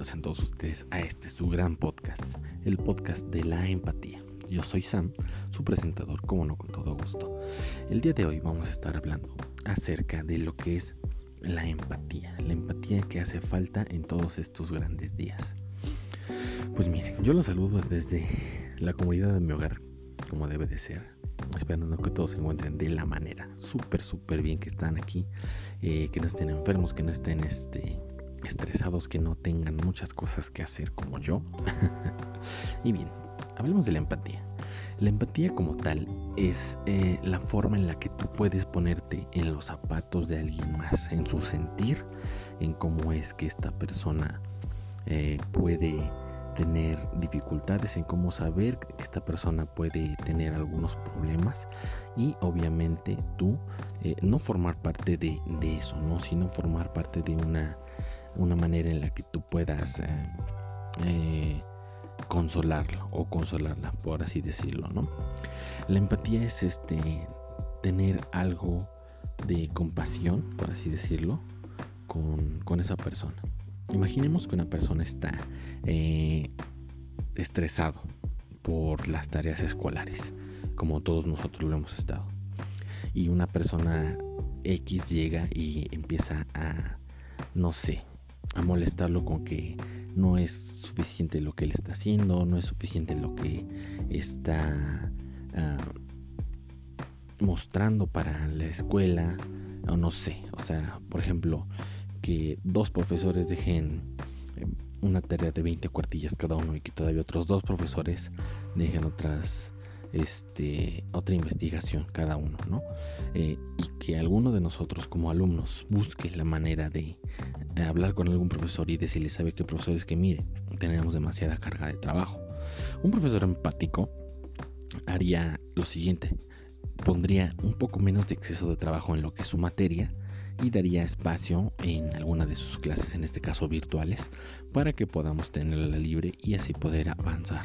Bienvenidos a todos ustedes a este su gran podcast, el podcast de la empatía. Yo soy Sam, su presentador, como no, con todo gusto. El día de hoy vamos a estar hablando acerca de lo que es la empatía, la empatía que hace falta en todos estos grandes días. Pues miren, yo los saludo desde la comunidad de mi hogar, como debe de ser, esperando que todos se encuentren de la manera súper, súper bien que están aquí, eh, que no estén enfermos, que no estén este estresados que no tengan muchas cosas que hacer como yo. y bien, hablemos de la empatía. La empatía como tal es eh, la forma en la que tú puedes ponerte en los zapatos de alguien más, en su sentir, en cómo es que esta persona eh, puede tener dificultades, en cómo saber que esta persona puede tener algunos problemas y obviamente tú eh, no formar parte de, de, eso, ¿no? sino formar parte de una una manera en la que tú puedas eh, eh, consolarlo o consolarla, por así decirlo, ¿no? La empatía es este tener algo de compasión, por así decirlo, con, esa persona. Imaginemos que una persona está eh, estresado por las tareas escolares, como todos nosotros lo hemos estado. Y una persona X llega y empieza a, no sé, a molestarlo con que no es suficiente lo que él está haciendo, no es suficiente lo que está ah, mostrando para la escuela, o no sé, o sea, por ejemplo, que dos profesores dejen eh, una tarea de 20 cuartillas cada uno y que todavía otros dos profesores dejen otras este, otra investigación cada uno, ¿no? Eh, y que alguno de nosotros como alumnos busque la manera de hablar con algún profesor y decirle, sabe que profesor es que mire, tenemos demasiada carga de trabajo. Un profesor empático haría lo siguiente, pondría un poco menos de exceso de trabajo en lo que es su materia y daría espacio en alguna de sus clases, en este caso virtuales, para que podamos tenerla libre y así poder avanzar.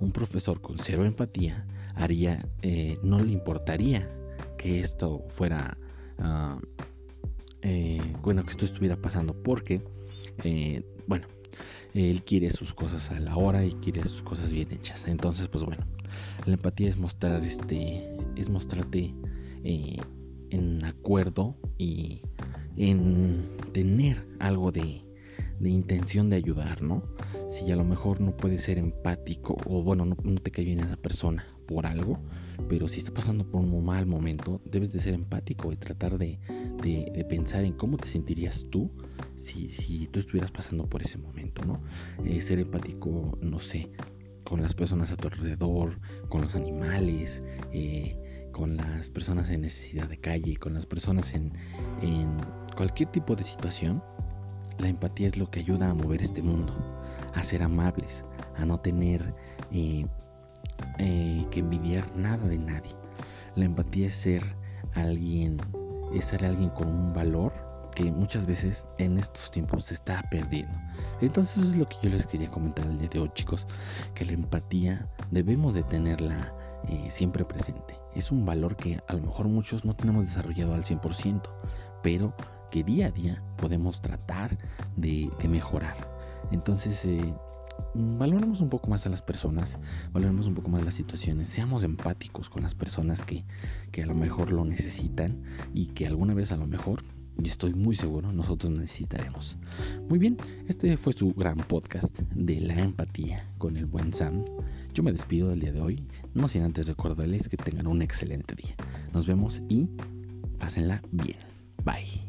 Un profesor con cero empatía haría, eh, no le importaría que esto fuera, ah, eh, bueno, que esto estuviera pasando, porque, eh, bueno, él quiere sus cosas a la hora y quiere sus cosas bien hechas. Entonces, pues bueno, la empatía es mostrar, este, es mostrarte en acuerdo y en tener algo de, de intención de ayudar, ¿no? Si a lo mejor no puedes ser empático o bueno, no, te cae bien esa persona por algo, pero si está pasando por un mal momento, debes de ser empático y tratar de, de, pensar en cómo te sentirías tú si, si, tú estuvieras pasando por ese momento, ¿no? Eh, ser empático, no sé, con las personas a tu alrededor, con los animales, eh, con las personas en necesidad de calle, con las personas en, cualquier tipo de situación, la empatía es lo que ayuda a mover este mundo, a ser amables, a no tener eh, eh, que envidiar nada de nadie. La empatía es ser alguien, es ser alguien con un valor que muchas veces en estos tiempos se está perdiendo. Entonces eso es lo que yo les quería comentar el día de hoy, chicos, que la empatía debemos de tenerla eh, siempre presente. Es un valor que a lo mejor muchos no tenemos desarrollado al 100%, pero que día a día podemos tratar de, mejorar. Entonces, eh, valoremos un poco más a las personas, valoremos un poco más las situaciones, seamos empáticos con las personas que, que a lo mejor lo necesitan y que alguna vez a lo mejor, y estoy muy seguro, nosotros necesitaremos. Muy bien, este fue su gran podcast de la empatía con el buen Sam. Yo me despido del día de hoy, no sin antes recordarles que tengan un excelente día. Nos vemos y pásenla bien. Bye.